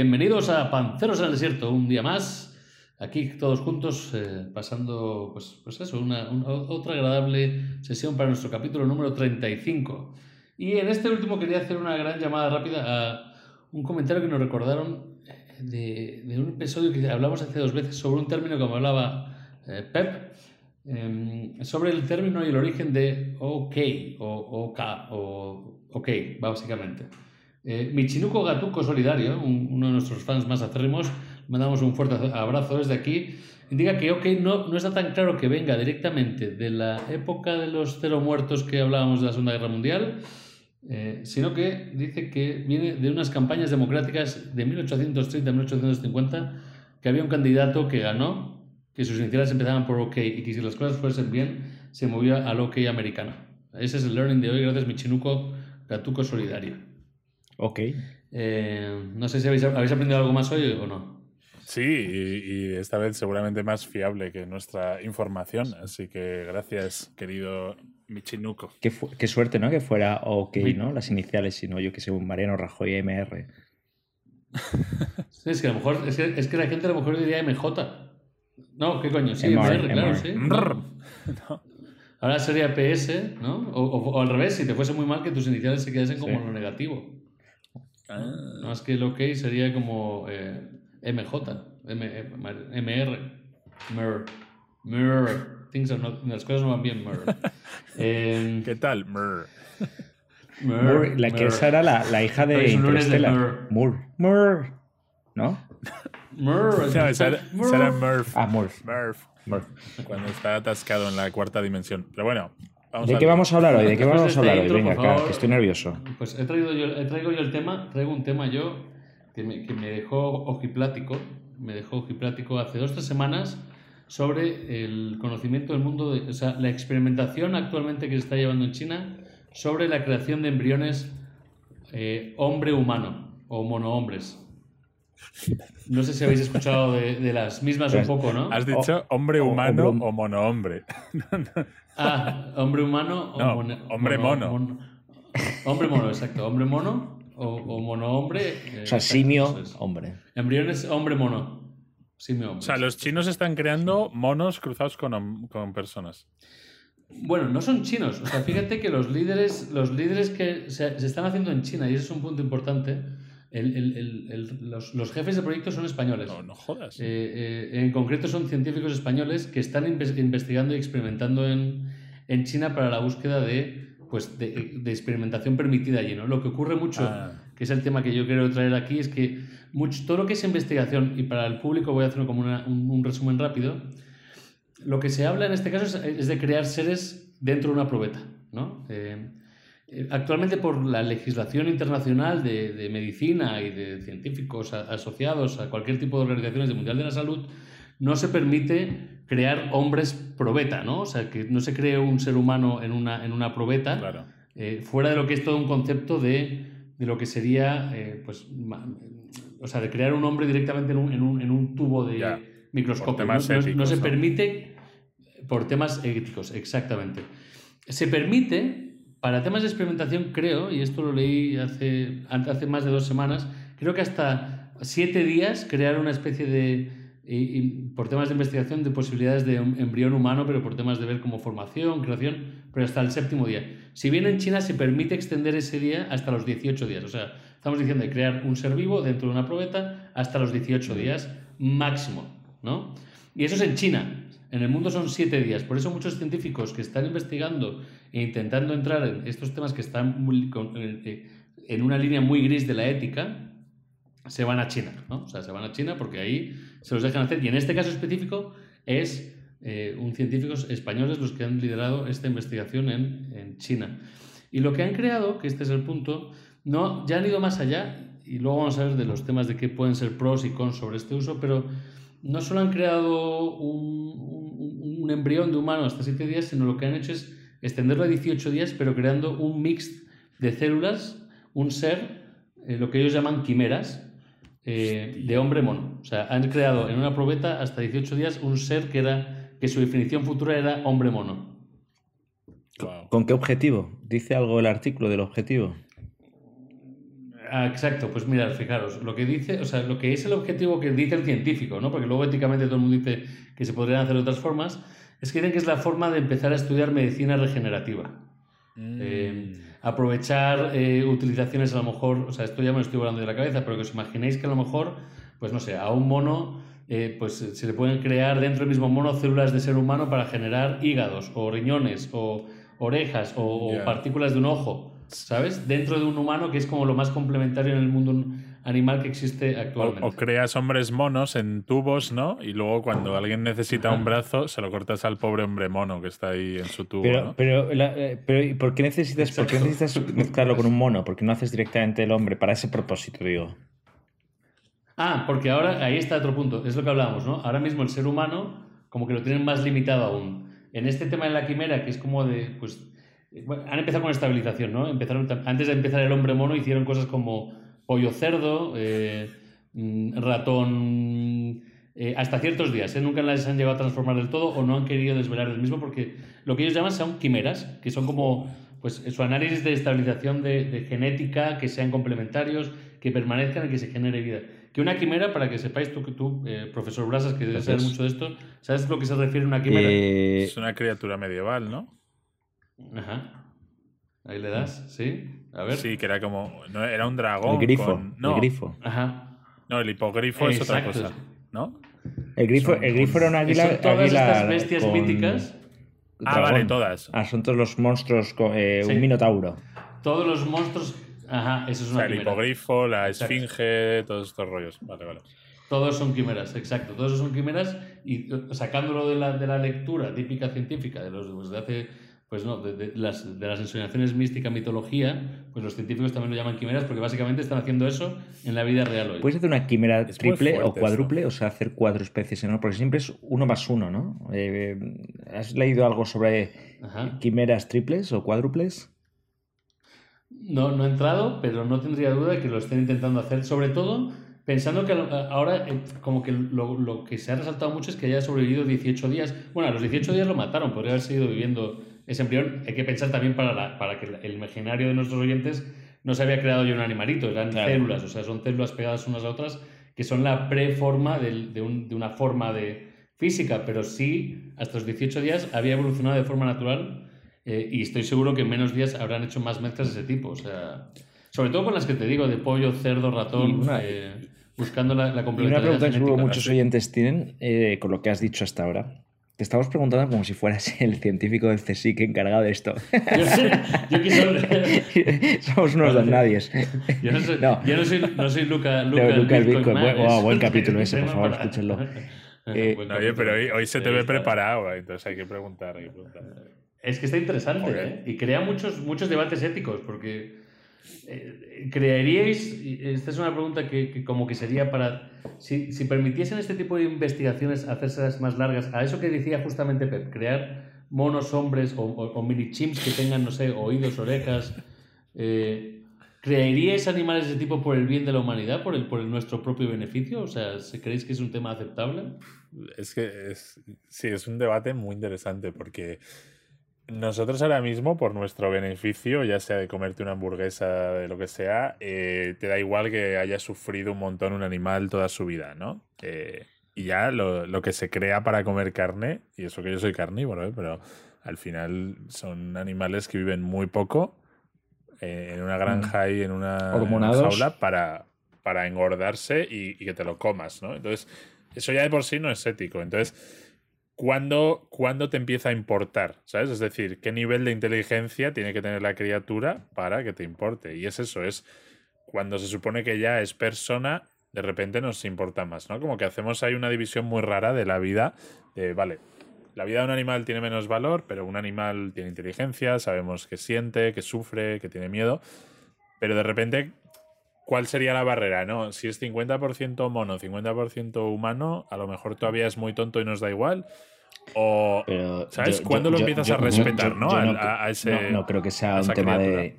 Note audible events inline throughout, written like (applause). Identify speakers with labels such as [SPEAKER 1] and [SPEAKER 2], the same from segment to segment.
[SPEAKER 1] Bienvenidos a Panceros en el Desierto, un día más, aquí todos juntos, eh, pasando, pues, pues eso, una, una- otra agradable sesión para nuestro capítulo número 35. Y en este último quería hacer una gran llamada rápida a un comentario que nos recordaron de, de un episodio que hablamos hace dos veces sobre un término que hablaba eh, Pep, eh, sobre el término y el origen de OK o OK o OK, básicamente. Eh, Michinuko Gatuco Solidario, un- uno de nuestros fans más acérrimos, mandamos un fuerte abrazo desde aquí, indica que OK no, no está tan claro que venga directamente de la época de los cero muertos que hablábamos de la Segunda Guerra Mundial, eh, sino que dice que viene de unas campañas democráticas de 1830-1850, que había un candidato que ganó, que sus iniciales empezaban por OK y que si las cosas fuesen bien, se movía al OK americano. Ese es el learning de hoy, gracias Michinuko Gatuco Solidario.
[SPEAKER 2] Ok.
[SPEAKER 1] Eh, no sé si habéis, habéis aprendido algo más hoy o no.
[SPEAKER 3] Sí, y, y esta vez seguramente más fiable que nuestra información. Así que gracias, querido Michinuko.
[SPEAKER 2] Qué, suerte, ¿no? Que fuera OK. ¿no? Las iniciales, sino yo que sé, un Mariano Rajoy MR.
[SPEAKER 1] Sí, es que a lo mejor es que, es que la gente a lo mejor diría MJ. No, ¿qué coño? Sí,
[SPEAKER 2] MR,
[SPEAKER 1] MR, claro,
[SPEAKER 2] MR.
[SPEAKER 1] sí.
[SPEAKER 3] No.
[SPEAKER 1] Ahora sería PS, ¿no? O, o- o al revés, si te fuese muy mal que tus iniciales se quedasen como
[SPEAKER 2] Sí.
[SPEAKER 1] lo negativo.
[SPEAKER 3] Ah,
[SPEAKER 1] No, es que el OK sería como eh, MJ, M, MR, MR, MR. Things are not- las cosas no van bien, MR. (laughs) Eh,
[SPEAKER 3] ¿Qué tal?
[SPEAKER 1] MR,
[SPEAKER 2] Moore, la que esa era la, la hija de Interstellar. Moore. Moore. ¿no?
[SPEAKER 1] MR, (laughs)
[SPEAKER 3] No, esa era, esa era Murph.
[SPEAKER 2] Ah, Moore.
[SPEAKER 3] Murph.
[SPEAKER 2] Moore.
[SPEAKER 3] Cuando está atascado en la cuarta dimensión. Pero bueno, vamos
[SPEAKER 2] ¿De qué vamos a hablar hoy? ¿De qué vamos a
[SPEAKER 1] este
[SPEAKER 2] hablar hoy? Venga, acá, que estoy nervioso.
[SPEAKER 1] Pues he traído yo, he traigo yo el tema, traigo un tema yo que me, que me dejó ojiplático, me dejó ojiplático hace dos o tres semanas sobre el conocimiento del mundo, de, o sea, la experimentación actualmente que se está llevando en China sobre la creación de embriones eh, hombre-humano o monohombres. No sé si habéis escuchado de, de las mismas un poco, ¿no?
[SPEAKER 3] Has dicho hombre
[SPEAKER 2] o-
[SPEAKER 3] humano
[SPEAKER 2] hombre-
[SPEAKER 3] o monohombre.
[SPEAKER 1] Ah, hombre humano o
[SPEAKER 3] No,
[SPEAKER 1] mono-
[SPEAKER 3] hombre mono.
[SPEAKER 1] mon- hombre mono, exacto. Hombre mono o, o mono hombre. eh,
[SPEAKER 2] O sea,
[SPEAKER 1] exacto,
[SPEAKER 2] simio, hombre.
[SPEAKER 1] Embriones hombre mono. Simio hombre.
[SPEAKER 3] O sea, los chinos están creando monos cruzados con, con personas.
[SPEAKER 1] Bueno, no son chinos. O sea, fíjate que los líderes, los líderes que se, se están haciendo en China, y ese es un punto importante, el- el- el- el- los, los jefes de proyectos son españoles.
[SPEAKER 3] No, no jodas.
[SPEAKER 1] Eh, eh, en concreto son científicos españoles que están inves- investigando y experimentando en, en China para la búsqueda de, pues, de, de experimentación permitida allí. ¿no? Lo que ocurre mucho,
[SPEAKER 3] Ah.
[SPEAKER 1] que es el tema que yo quiero traer aquí, es que mucho, todo lo que es investigación, y para el público voy a hacer como una- un, un resumen rápido, lo que se habla en este caso es, es de crear seres dentro de una probeta. ¿no? Eh, Actualmente por la legislación internacional de, de medicina y de científicos a- asociados a cualquier tipo de organizaciones del Mundial de la Salud, no se permite crear hombres probeta, ¿no? O sea, que no se cree un ser humano en una, en una probeta,
[SPEAKER 3] Claro.
[SPEAKER 1] eh, fuera de lo que es todo un concepto de, de lo que sería, eh, pues, o sea, de crear un hombre directamente en un, en un, en un tubo de
[SPEAKER 3] Ya,
[SPEAKER 1] microscopio. no, no- se permite por temas éticos, exactamente. Se permite, para temas de experimentación, creo, y esto lo leí hace, hace más de dos semanas, creo que hasta siete días crear una especie de, y- y por temas de investigación, de posibilidades de un embrión humano, pero por temas de ver como formación, creación, pero hasta el séptimo día. Si bien en China se permite extender ese día hasta los 18 días, o sea, estamos diciendo de crear un ser vivo dentro de una probeta hasta los 18 días máximo, ¿no? Y eso es en China. En el mundo son siete días. Por eso muchos científicos que están investigando intentando entrar en estos temas que están muy- con- eh, en una línea muy gris de la ética, se van a China, ¿no? O sea, se van a China porque ahí se los dejan hacer. Y en este caso específico es eh, un científicos españoles los que han liderado esta investigación en, en China. Y lo que han creado, que este es el punto, no, ya han ido más allá, y luego vamos a ver de los temas de qué pueden ser pros y cons sobre este uso, pero no solo han creado un, un- un embrión de humano hasta 7 días, sino lo que han hecho es extenderlo a 18 días, pero creando un mix de células, un ser, eh, lo que ellos llaman quimeras, eh, de hombre mono. O sea, han creado en una probeta hasta 18 días un ser que, era, que su definición futura era hombre mono.
[SPEAKER 3] Wow.
[SPEAKER 2] ¿Con qué objetivo? ¿Dice algo el artículo del objetivo?
[SPEAKER 1] Ah, exacto, pues mirad, fijaros, lo que dice, o sea, lo que es el objetivo que dice el científico, ¿no? Porque luego éticamente todo el mundo dice que se podrían hacer de otras formas, es que dicen que es la forma de empezar a estudiar medicina regenerativa.
[SPEAKER 3] Mm.
[SPEAKER 1] Eh, aprovechar eh, utilizaciones a lo mejor, o sea, esto ya me lo estoy volando de la cabeza, pero que os imaginéis que a lo mejor, pues no sé, a un mono, eh, pues se le pueden crear dentro del mismo mono células de ser humano para generar hígados o riñones o orejas o, partículas de un ojo, ¿sabes? Dentro de un humano que es como lo más complementario en el mundo animal que existe actualmente.
[SPEAKER 3] o creas hombres monos en tubos, ¿no? Y luego cuando alguien necesita un brazo, se lo cortas al pobre hombre mono que está ahí en su tubo,
[SPEAKER 2] Pero,
[SPEAKER 3] ¿no?
[SPEAKER 2] pero, la- eh, pero ¿y ¿por qué necesitas, por qué necesitas mezclarlo con un mono? ¿Por qué no haces directamente el hombre para ese propósito, digo?
[SPEAKER 1] Ah, porque ahora ahí está otro punto, es lo que hablábamos, ¿no? Ahora mismo el ser humano como que lo tienen más limitado aún. En este tema de la quimera, que es como de, pues, eh, bueno, han empezado con estabilización, ¿no? Empezaron, antes de empezar el hombre mono hicieron cosas como pollo cerdo, eh, mm, ratón, eh, hasta ciertos días, ¿eh? Nunca las han llegado a transformar del todo o no han querido desvelar el mismo porque lo que ellos llaman son quimeras, que son como, pues, su análisis de estabilización de, de genética, que sean complementarios, que permanezcan y que se genere vida. Que una quimera, para que sepáis tú, que tú eh, profesor Brasas, que debes saber mucho de esto, ¿sabes lo que se refiere a una quimera?
[SPEAKER 2] Eh,
[SPEAKER 3] Es una criatura medieval, ¿no?
[SPEAKER 1] Ajá. Ahí le das, ¿sí? A ver.
[SPEAKER 3] Sí, que era como. No, era un dragón.
[SPEAKER 2] el grifo.
[SPEAKER 3] con- no,
[SPEAKER 2] El grifo.
[SPEAKER 1] Ajá.
[SPEAKER 3] no, el hipogrifo es otra cosa. ¿No?
[SPEAKER 2] El grifo,
[SPEAKER 3] Son-
[SPEAKER 2] el grifo era un águila.
[SPEAKER 1] Son todas
[SPEAKER 2] águila
[SPEAKER 1] estas bestias
[SPEAKER 2] con
[SPEAKER 1] míticas,
[SPEAKER 3] Ah,
[SPEAKER 2] dragón.
[SPEAKER 3] vale, todas.
[SPEAKER 2] Ah, son todos los monstruos, con, eh,
[SPEAKER 1] Sí.
[SPEAKER 2] un minotauro.
[SPEAKER 1] todos los monstruos. Ajá, eso es
[SPEAKER 3] O
[SPEAKER 1] una
[SPEAKER 3] sea, el
[SPEAKER 1] quimera.
[SPEAKER 3] hipogrifo, la
[SPEAKER 1] Exacto.
[SPEAKER 3] esfinge, todos estos rollos. Vale, vale.
[SPEAKER 1] Todos son quimeras, exacto. Todos son quimeras y sacándolo de la, de la lectura típica científica de los pues, de hace, pues no, de, de las, de las ensoñaciones mística, mitología, pues los científicos también lo llaman quimeras porque básicamente están haciendo eso en la vida real hoy.
[SPEAKER 2] ¿Puedes hacer una quimera
[SPEAKER 3] Es
[SPEAKER 2] triple o cuádruple? O sea, hacer cuatro especies, ¿no? Porque siempre es uno más uno, ¿no? Eh, ¿Has leído algo sobre
[SPEAKER 1] Ajá.
[SPEAKER 2] quimeras triples o cuádruples?
[SPEAKER 1] No, no he entrado, pero no tendría duda de que lo estén intentando hacer, sobre todo pensando que ahora eh, como que lo, lo que se ha resaltado mucho es que haya sobrevivido 18 días. Bueno, a los 18 días lo mataron, podría haber seguido viviendo ese embrión. Hay que pensar también para, la- para que el imaginario de nuestros oyentes no se había creado ya un animalito, eran
[SPEAKER 2] Claro.
[SPEAKER 1] células, o sea, son células pegadas unas a otras que son la preforma de, un- de una forma de física, pero sí, hasta los 18 días había evolucionado de forma natural eh, y estoy seguro que en menos días habrán hecho más mezclas de ese tipo. O sea, sobre todo con las que te digo, de pollo, cerdo, ratón,
[SPEAKER 2] una-
[SPEAKER 1] eh, buscando la, la
[SPEAKER 2] Y una
[SPEAKER 1] complementariedad
[SPEAKER 2] pregunta que muchos oyentes tienen eh, con lo que has dicho hasta ahora. Te estamos preguntando como si fueras (laughs) el científico del CSIC encargado de esto.
[SPEAKER 1] Yo, yo que soy- (laughs)
[SPEAKER 2] Somos unos
[SPEAKER 1] Vale.
[SPEAKER 2] donadies.
[SPEAKER 1] yo no soy,
[SPEAKER 2] No.
[SPEAKER 1] yo no soy, no soy Luca, Luca,
[SPEAKER 2] No, Luca el
[SPEAKER 1] Bitcoin
[SPEAKER 2] Bitcoin.
[SPEAKER 1] Man,
[SPEAKER 2] Buen- wow, buen capítulo ese, por favor,
[SPEAKER 1] para-
[SPEAKER 2] escúchenlo. (laughs) Eh,
[SPEAKER 3] oye, pero hoy, hoy se te ve preparado, entonces hay que preguntar, hay que preguntar.
[SPEAKER 1] Es que está interesante. ¿eh? y crea muchos, muchos debates éticos porque creeríais, y esta es una pregunta que, que como que sería para, si, si permitiesen este tipo de investigaciones hacérselas más largas, a eso que decía justamente Pep, crear monos hombres o, o- mini chimps que tengan, no sé, oídos, orejas, eh, ¿creeríais animales de tipo por el bien de la humanidad, por, el, por el nuestro propio beneficio? O sea, ¿creéis que es un tema aceptable?
[SPEAKER 3] Es que es, sí, es un debate muy interesante porque nosotros ahora mismo, por nuestro beneficio, ya sea de comerte una hamburguesa, de lo que sea, eh, te da igual que haya sufrido un montón un animal toda su vida, ¿no? Eh, y ya lo, lo que se crea para comer carne, y eso que yo soy carnívoro, ¿eh? pero al final son animales que viven muy poco en una granja y en una, en una jaula para, para engordarse y, y que te lo comas, ¿no? Entonces, eso ya de por sí no es ético. Entonces, ¿cuándo, ¿cuándo te empieza a importar? ¿Sabes? Es decir, ¿qué nivel de inteligencia tiene que tener la criatura para que te importe? Y es eso, es cuando se supone que ya es persona, de repente nos importa más, ¿no? Como que hacemos ahí una división muy rara de la vida, de, vale, la vida de un animal tiene menos valor, pero un animal tiene inteligencia, sabemos que siente, que sufre, que tiene miedo, pero de repente, ¿cuál sería la barrera? No, si es 50% mono, 50% humano, a lo mejor todavía es muy tonto y nos da igual. O,
[SPEAKER 2] Pero
[SPEAKER 3] ¿Sabes?
[SPEAKER 2] yo-
[SPEAKER 3] ¿Cuándo
[SPEAKER 2] yo-
[SPEAKER 3] lo empiezas
[SPEAKER 2] yo-
[SPEAKER 3] a respetar, no? a- ese-
[SPEAKER 2] no, no creo que sea un tema de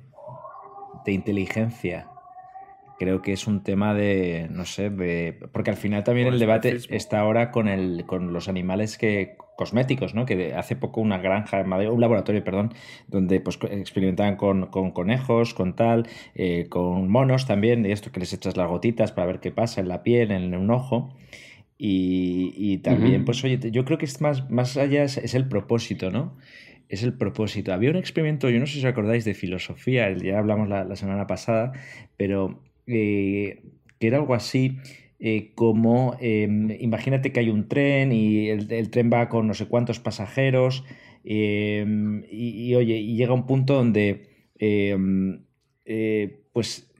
[SPEAKER 2] inteligencia. Creo que es un tema de, no sé, de, porque al final también el debate está ahora con, el, con los animales que cosméticos, ¿no? Que de- hace poco una granja, en Madrid, un laboratorio, perdón, donde pues experimentaban con, con conejos, con tal, eh, con monos también, y esto que les echas las gotitas para ver qué pasa en la piel, en un ojo. Y, y también, pues oye, yo creo que es más, más allá es, es el propósito, ¿no? Es el propósito. Había un experimento, yo no sé si os acordáis de filosofía, el- ya hablamos la, la semana pasada, pero eh, que era algo así eh, como, eh, imagínate que hay un tren y el, tren va con no sé cuántos pasajeros eh, y, y, oye, y llega un punto donde eh, eh, pues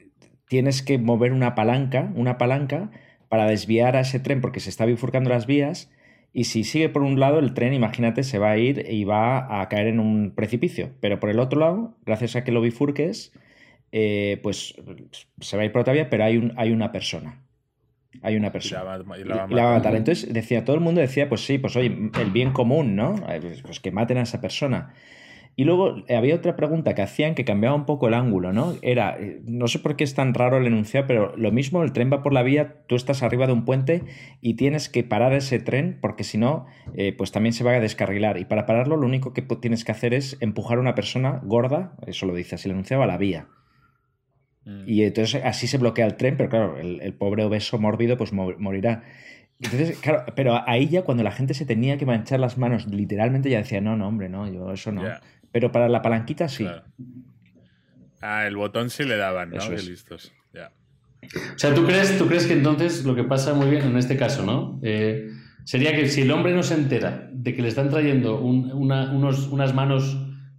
[SPEAKER 2] tienes que mover una palanca, una palanca para desviar a ese tren porque se está bifurcando las vías y si sigue por un lado el tren, imagínate, se va a ir y va a caer en un precipicio, pero por el otro lado, gracias a que lo bifurques, eh, pues se va a ir por otra vía, pero hay, un, hay una persona. Hay una
[SPEAKER 3] Y la
[SPEAKER 2] persona.
[SPEAKER 3] va, y la va a
[SPEAKER 2] y la va a
[SPEAKER 3] matar.
[SPEAKER 2] matar. Entonces decía, todo el mundo decía, pues sí, pues oye, el bien común, ¿no? Eh, Pues, pues que maten a esa persona. Y luego eh, había otra pregunta que hacían que cambiaba un poco el ángulo, ¿no? Era, no sé por qué es tan raro el enunciado, pero lo mismo, el tren va por la vía, tú estás arriba de un puente y tienes que parar ese tren porque si no, eh, pues también se va a descarrilar. Y para pararlo, lo único que tienes que hacer es empujar a una persona gorda, eso lo dice así el enunciado, a la vía.
[SPEAKER 3] Mm.
[SPEAKER 2] Y entonces así se bloquea el tren, pero claro, el, el pobre obeso mórbido pues mo- morirá. Entonces, claro, pero ahí ya cuando la gente se tenía que manchar las manos, literalmente ya decía, no, no, hombre, no, yo eso no. Pero para la palanquita sí.
[SPEAKER 3] claro. Ah, el botón sí le daban, ¿no?
[SPEAKER 2] Eso
[SPEAKER 3] Qué listos. Ya.
[SPEAKER 1] O sea, ¿tú crees, ¿tú crees que entonces lo que pasa muy bien en este caso, ¿no? Eh, sería que si el hombre no se entera de que le están trayendo un- una- unos, unas manos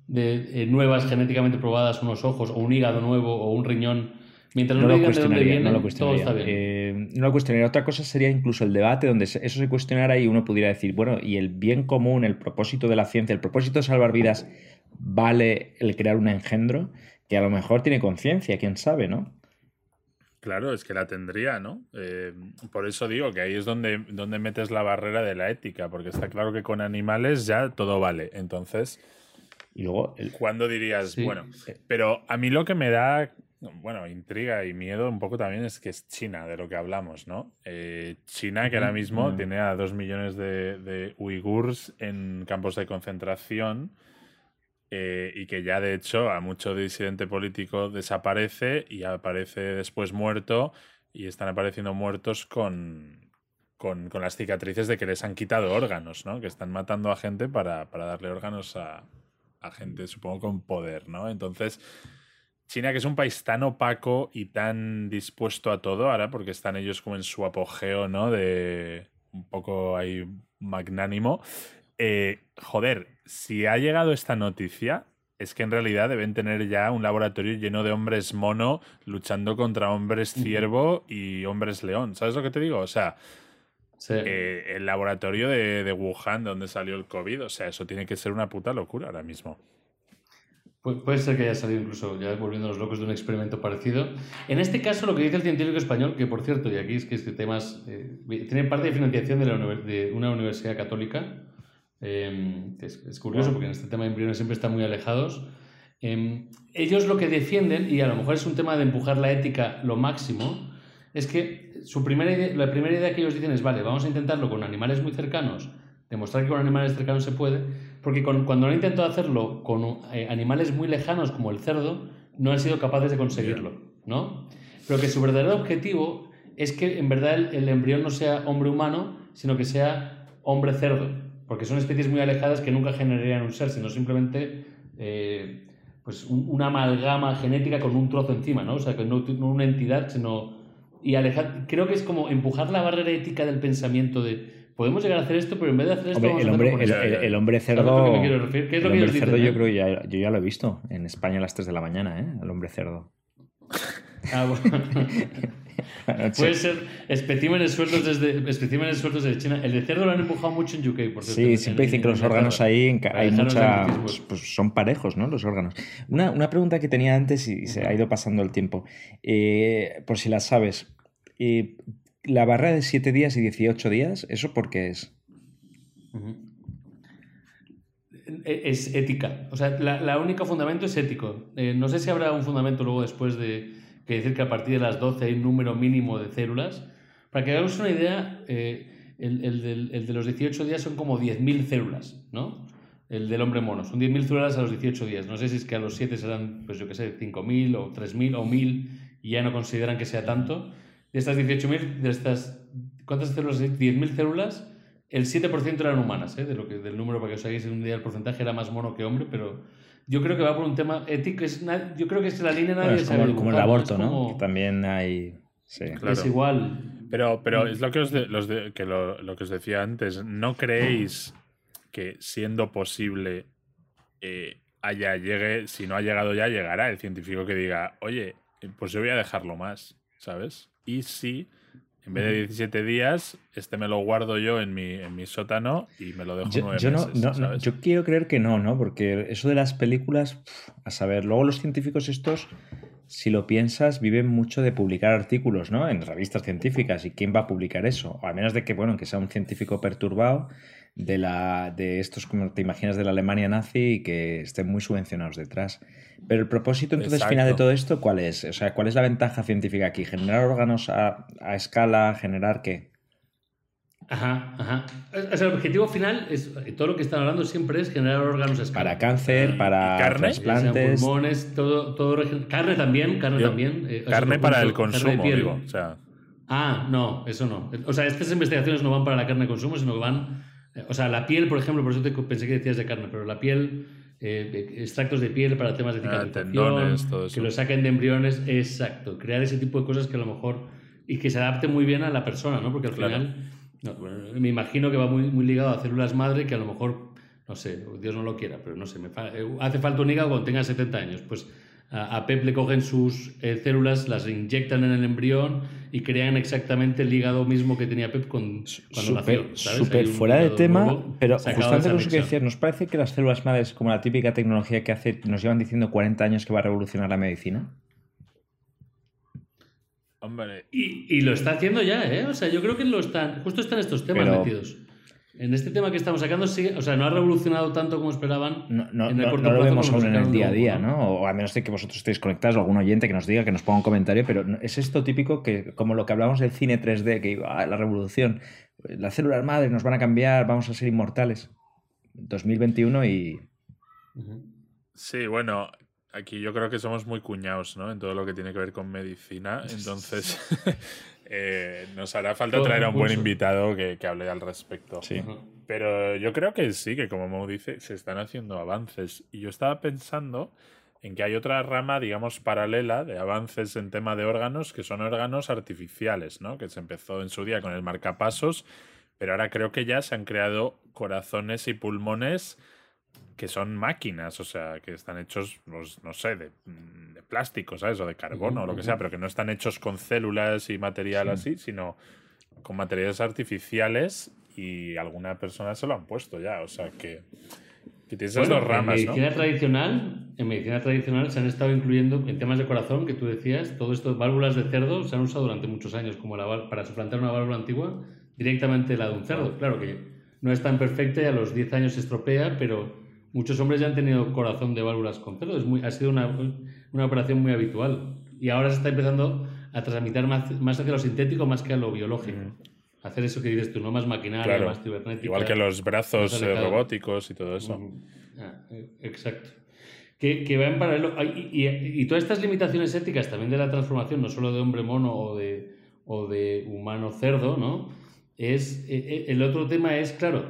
[SPEAKER 1] de, eh, nuevas, genéticamente probadas, unos ojos, o un hígado nuevo, o un riñón, mientras no,
[SPEAKER 2] lo
[SPEAKER 1] digan de dónde
[SPEAKER 2] no lo
[SPEAKER 1] todo
[SPEAKER 2] cuestionaría.
[SPEAKER 1] está bien.
[SPEAKER 2] Eh, no lo cuestionaría. Otra cosa sería incluso el debate donde eso se cuestionara y uno pudiera decir, bueno, y el bien común, el propósito de la ciencia, el propósito de salvar vidas, ¿vale el crear un engendro? Que a lo mejor tiene conciencia, quién sabe, ¿no?
[SPEAKER 3] Claro, es que la tendría, ¿no? Eh, por eso digo que ahí es donde, donde metes la barrera de la ética, porque está claro que con animales ya todo vale. Entonces,
[SPEAKER 2] Y luego, el-
[SPEAKER 3] ¿cuándo dirías,
[SPEAKER 1] Sí.
[SPEAKER 3] bueno? Pero a mí lo que me da, bueno, intriga y miedo un poco también es que es China, de lo que hablamos, ¿no? Eh, China, que ahora mismo
[SPEAKER 2] Mm.
[SPEAKER 3] tiene a dos millones de, de uigurs en campos de concentración eh, y que ya de hecho a mucho disidente político desaparece y aparece después muerto y están apareciendo muertos con, con, con las cicatrices de que les han quitado órganos, ¿no? Que están matando a gente para, para darle órganos a, a gente, supongo, con poder, ¿no? Entonces, China, que es un país tan opaco y tan dispuesto a todo ahora, porque están ellos como en su apogeo, ¿no? De un poco ahí magnánimo. Eh, joder, si ha llegado esta noticia, es que en realidad deben tener ya un laboratorio lleno de hombres mono luchando contra hombres ciervo y hombres león. ¿Sabes lo que te digo? O sea,
[SPEAKER 1] Sí.
[SPEAKER 3] eh, el laboratorio de, de Wuhan, donde salió el COVID, o sea, eso tiene que ser una puta locura ahora mismo.
[SPEAKER 1] Pu- Puede ser que haya salido incluso, ya volviendo a los locos, de un experimento parecido. En este caso, lo que dice el científico español, que por cierto, y aquí es que este tema es, eh, tiene parte de financiación de, la univer- de una universidad católica, eh, que es, es curioso porque en este tema de embriones siempre están muy alejados. Eh, ellos lo que defienden, y a lo mejor es un tema de empujar la ética lo máximo, es que su primera idea, la primera idea que ellos dicen es, vale, vamos a intentarlo con animales muy cercanos, demostrar que con animales cercanos se puede, porque con- cuando han intentado hacerlo con eh, animales muy lejanos como el cerdo, no han sido capaces de conseguirlo, ¿no? Pero que su verdadero objetivo es que en verdad el, el embrión no sea hombre humano, sino que sea hombre cerdo, porque son especies muy alejadas que nunca generarían un ser, sino simplemente eh, pues un- una amalgama genética con un trozo encima, ¿no? O sea, que no, no una entidad, sino... Y alejar, creo que es como empujar la barrera ética del pensamiento de podemos llegar a hacer esto, pero en vez de hacer esto,
[SPEAKER 2] Hombre,
[SPEAKER 1] vamos
[SPEAKER 2] el
[SPEAKER 1] a
[SPEAKER 2] hombre, el, el- el hombre
[SPEAKER 1] ¿Sabes a
[SPEAKER 2] cerdo.
[SPEAKER 1] que me quiero referir? ¿Qué es
[SPEAKER 2] el
[SPEAKER 1] lo que
[SPEAKER 2] hombre
[SPEAKER 1] ellos
[SPEAKER 2] cerdo,
[SPEAKER 1] dicen,
[SPEAKER 2] yo
[SPEAKER 1] eh?
[SPEAKER 2] creo que ya, yo ya lo he visto en España a las 3 de la mañana, ¿eh? El hombre cerdo.
[SPEAKER 1] Ah, bueno. (laughs) Puede ser especímenes sueltos desde especímenes sueltos de China. El de cerdo lo han empujado mucho en UK, por cierto.
[SPEAKER 2] Sí, siempre
[SPEAKER 1] en-
[SPEAKER 2] dicen que los órganos ahí hay mucha.
[SPEAKER 1] noticias,
[SPEAKER 2] Pues son parejos, ¿no? Los órganos. Una, una pregunta que tenía antes y se ha ido pasando el tiempo. Eh, por si la sabes. La barra de 7 días y 18 días, ¿eso por qué es?
[SPEAKER 1] E- Es ética. O sea, la, la única fundamento es ético. Eh, no sé si habrá un fundamento luego después de que decir que a partir de las 12 hay un número mínimo de células. Para que hagamos una idea, eh, el, el, del- el de los 18 días son como 10.000 células, ¿no? El del hombre mono. Son 10.000 células a los 18 días. No sé si es que a los 7 serán, pues yo qué sé, 5.000 o 3.000 o 1.000 y ya no consideran que sea tanto. De estas 18.000, de estas, ¿cuántas células? hay? 10.000 células, el 7% eran humanas, ¿eh? de lo que, del número para que os hagáis un día el porcentaje era más mono que hombre, pero yo creo que va por un tema ético. Es, yo creo que es la línea nadie
[SPEAKER 2] Bueno, es como, como el aborto, ¿no?
[SPEAKER 1] como-
[SPEAKER 2] Que también hay. Sí.
[SPEAKER 3] Claro.
[SPEAKER 1] Es igual.
[SPEAKER 3] Pero, pero
[SPEAKER 1] Mm.
[SPEAKER 3] es lo que os, de- los de- que lo, lo que os decía antes. ¿No creéis que siendo posible eh, haya llegue, si no ha llegado ya, llegará el científico que diga, oye, pues yo voy a dejarlo más, ¿sabes? Y si en vez de 17 días, este me lo guardo yo en mi, en mi sótano y me lo dejo
[SPEAKER 2] Yo,
[SPEAKER 3] nueve
[SPEAKER 2] yo
[SPEAKER 3] meses,
[SPEAKER 2] no- no,
[SPEAKER 3] ¿sabes?
[SPEAKER 2] yo quiero creer que no, ¿no? Porque eso de las películas, a saber, luego los científicos estos, si lo piensas, viven mucho de publicar artículos, ¿no? En revistas científicas. ¿Y quién va a publicar eso? O a menos de que, bueno, que sea un científico perturbado de la de estos, como te imaginas, de la Alemania nazi y que estén muy subvencionados detrás. Pero el propósito entonces
[SPEAKER 3] Exacto.
[SPEAKER 2] final de todo esto, ¿cuál es? O sea, ¿cuál es la ventaja científica aquí? ¿Generar órganos a, a escala? ¿Generar qué?
[SPEAKER 1] Ajá, ajá. O sea, el objetivo final es todo lo que están hablando siempre es generar órganos a escala.
[SPEAKER 2] Para cáncer, para
[SPEAKER 3] carne?
[SPEAKER 1] Sean
[SPEAKER 2] trasplantes.
[SPEAKER 1] pulmones, todo, todo carne también, carne
[SPEAKER 3] Yo-
[SPEAKER 1] también. eh,
[SPEAKER 3] Carne para el consumo, digo. O sea,
[SPEAKER 1] Ah, no, eso no. O sea, estas investigaciones no van para la carne de consumo, sino que van. O sea, la piel, por ejemplo, por eso te pensé que decías de carne, pero la piel, eh, extractos de piel para temas de
[SPEAKER 3] Ah, tendones, todo eso.
[SPEAKER 1] que lo saquen de embriones, exacto. Crear ese tipo de cosas que a lo mejor. y que se adapte muy bien a la persona, ¿no? Porque al
[SPEAKER 3] Claro.
[SPEAKER 1] final. no, bueno, me imagino que va muy, muy ligado a células madre que a lo mejor. No sé, Dios no lo quiera, pero no sé, me fa- eh, hace falta un hígado cuando tenga 70 años. Pues a, Pep le cogen sus eh, células, las inyectan en el embrión y crean exactamente el hígado mismo que tenía Pep con, cuando
[SPEAKER 2] Súper
[SPEAKER 1] nació. ¿sabes?
[SPEAKER 2] fuera de tema,
[SPEAKER 1] nuevo
[SPEAKER 2] pero justamente lo que decías, ¿nos parece que las células madres, como la típica tecnología que hace, nos llevan diciendo 40 años que va a revolucionar la medicina?
[SPEAKER 3] hombre,
[SPEAKER 1] Y, y lo está haciendo ya, ¿eh? O sea, yo creo que lo están. Justo están estos temas
[SPEAKER 2] Pero-
[SPEAKER 1] metidos. En este tema que estamos sacando, sí, o sea, no ha revolucionado tanto como esperaban.
[SPEAKER 2] No, no,
[SPEAKER 1] en el
[SPEAKER 2] no-
[SPEAKER 1] corto
[SPEAKER 2] no lo
[SPEAKER 1] plazo
[SPEAKER 2] vemos aún en el día a día, ¿no? O a menos de que vosotros estéis conectados o algún oyente que nos diga, que nos ponga un comentario, pero es esto típico que, como lo que hablamos del cine 3D, que iba "Ah, la revolución, las células madres nos van a cambiar, vamos a ser inmortales. 2021 y...
[SPEAKER 3] Sí, bueno, aquí yo creo que somos muy cuñados, ¿no? En todo lo que tiene que ver con medicina. Entonces, (laughs) eh, nos hará falta
[SPEAKER 1] Todo
[SPEAKER 3] traer a un buen invitado que, que hable al respecto.
[SPEAKER 2] Sí.
[SPEAKER 3] Pero yo creo que sí, que como Mo dice, se están haciendo avances. Y yo estaba pensando en que hay otra rama, digamos, paralela de avances en tema de órganos, que son órganos artificiales, ¿no? Que se empezó en su día con el marcapasos, pero ahora creo que ya se han creado corazones y pulmones que son máquinas, o sea, que están hechos, pues, no sé, de, mm, de plástico, ¿sabes? O de carbono o lo que sea, pero que no están hechos con células y material así, sino con materiales artificiales y alguna persona se lo han puesto ya, o sea, que, que tienes
[SPEAKER 1] Bueno,
[SPEAKER 3] dos ramas,
[SPEAKER 1] en
[SPEAKER 3] ¿no?
[SPEAKER 1] medicina tradicional, en medicina tradicional se han estado incluyendo en temas de corazón que tú decías, todo esto, válvulas de cerdo se han usado durante muchos años como la, para suplantar una válvula antigua, directamente la de un cerdo. Claro que no es tan perfecta y a los 10 años se estropea, pero muchos hombres ya han tenido corazón de válvulas con cerdo. Es muy, ha sido una, una operación muy habitual. Y ahora se está empezando a trasmitir más, más hacia lo sintético más que a lo biológico. Hacer eso que dices tú, no más maquinaria,
[SPEAKER 3] Claro.
[SPEAKER 1] más cibernética.
[SPEAKER 3] Igual que los brazos eh, robóticos y todo eso.
[SPEAKER 1] Ah, eh, exacto. Que, que va en paralelo. Y, y- y todas estas limitaciones éticas también de la transformación, no solo de hombre mono o de, o de humano cerdo, ¿no? Es, eh, el otro tema es, claro,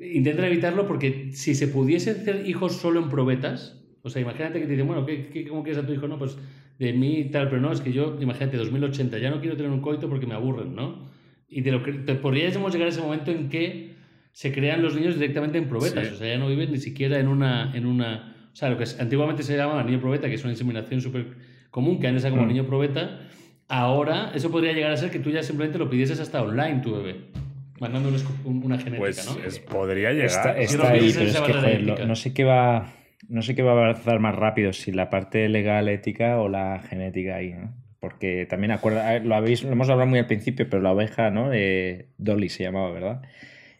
[SPEAKER 1] intentan evitarlo porque si se pudiesen hacer hijos solo en probetas, o sea, imagínate que te dicen, bueno, ¿qué, qué, cómo quieres a tu hijo? No, pues de mí tal, pero no, es que yo, imagínate, 2080, ya no quiero tener un coito porque me aburren, ¿no? Y te lo te podríamos llegar a ese momento en que se crean los niños directamente en probetas,
[SPEAKER 3] Sí.
[SPEAKER 1] o sea, ya no viven ni siquiera en una, en una, o sea, lo que antiguamente se llamaba niño probeta, que es una inseminación súper común, que antes era como
[SPEAKER 2] Mm.
[SPEAKER 1] niño probeta, ahora eso podría llegar a ser que tú ya simplemente lo pidieses hasta online, tu bebé, mandando un una genética,
[SPEAKER 3] Pues
[SPEAKER 1] ¿no?
[SPEAKER 3] es- podría llegar.
[SPEAKER 2] Está,
[SPEAKER 3] ¿no?
[SPEAKER 2] está
[SPEAKER 1] no
[SPEAKER 2] ahí, pero es que joder, lo- no sé qué va, no sé qué va a avanzar más rápido, si la parte legal, ética o la genética ahí, ¿no? Porque también acuerda, lo habéis, lo hemos hablado muy al principio, pero la oveja, ¿no? Eh, Dolly se llamaba, ¿verdad?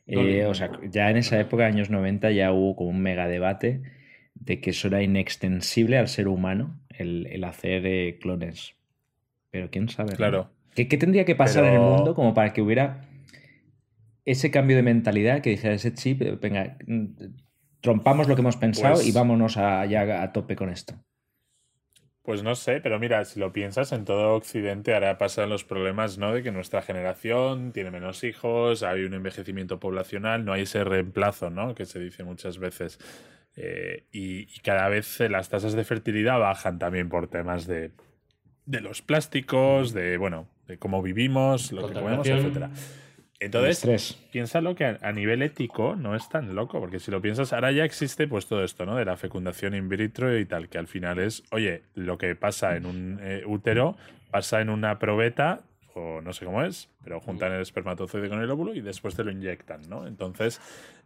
[SPEAKER 2] Eh,
[SPEAKER 1] Dolly.
[SPEAKER 2] o sea, ya en esa época, años 90, ya hubo como un mega debate de que eso era inextensible al ser humano, el, hacer eh, clones. Pero quién sabe.
[SPEAKER 3] Claro.
[SPEAKER 2] ¿Qué, tendría que pasar en el mundo como para que hubiera ese cambio de mentalidad que dijera ese chip, venga, mm, trompamos lo que hemos pensado y pues vámonos allá a tope con esto?
[SPEAKER 3] Pues no sé, pero mira, si lo piensas, en todo Occidente ahora pasan los problemas, ¿no? De que nuestra generación tiene menos hijos, hay un envejecimiento poblacional, no hay ese reemplazo, ¿no? Que se dice muchas veces. Eh, y, cada vez las tasas de fertilidad bajan también por temas de, de los plásticos, de, bueno, de cómo vivimos, lo que comemos, etcétera. Entonces, piénsalo que a, nivel ético no es tan loco, porque si lo piensas, ahora ya existe pues todo esto, ¿no? De la fecundación in vitro y tal, que al final es, oye, lo que pasa en un eh, útero pasa en una probeta, o no sé cómo es, pero juntan el espermatozoide con el óvulo y después te lo inyectan, ¿no? Entonces,